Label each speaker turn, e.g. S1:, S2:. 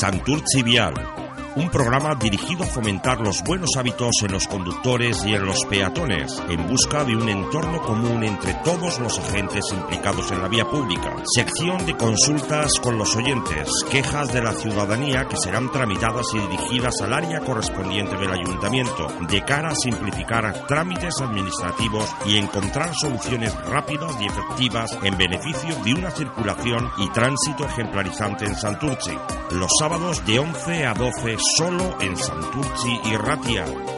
S1: Santurci Vial, un programa dirigido a fomentar los buenos hábitos en los conductores y en los peatones, en busca de un entorno común entre todos los agentes implicados en la vía pública. Sección de consultas con los oyentes, quejas de la ciudadanía que serán tramitadas y dirigidas al área correspondiente del ayuntamiento, de cara a simplificar trámites administrativos y encontrar soluciones rápidas y efectivas en beneficio de una circulación y tránsito ejemplarizante en Santurce. Los sábados de 11 a 12 solo en Santurci y Ratia.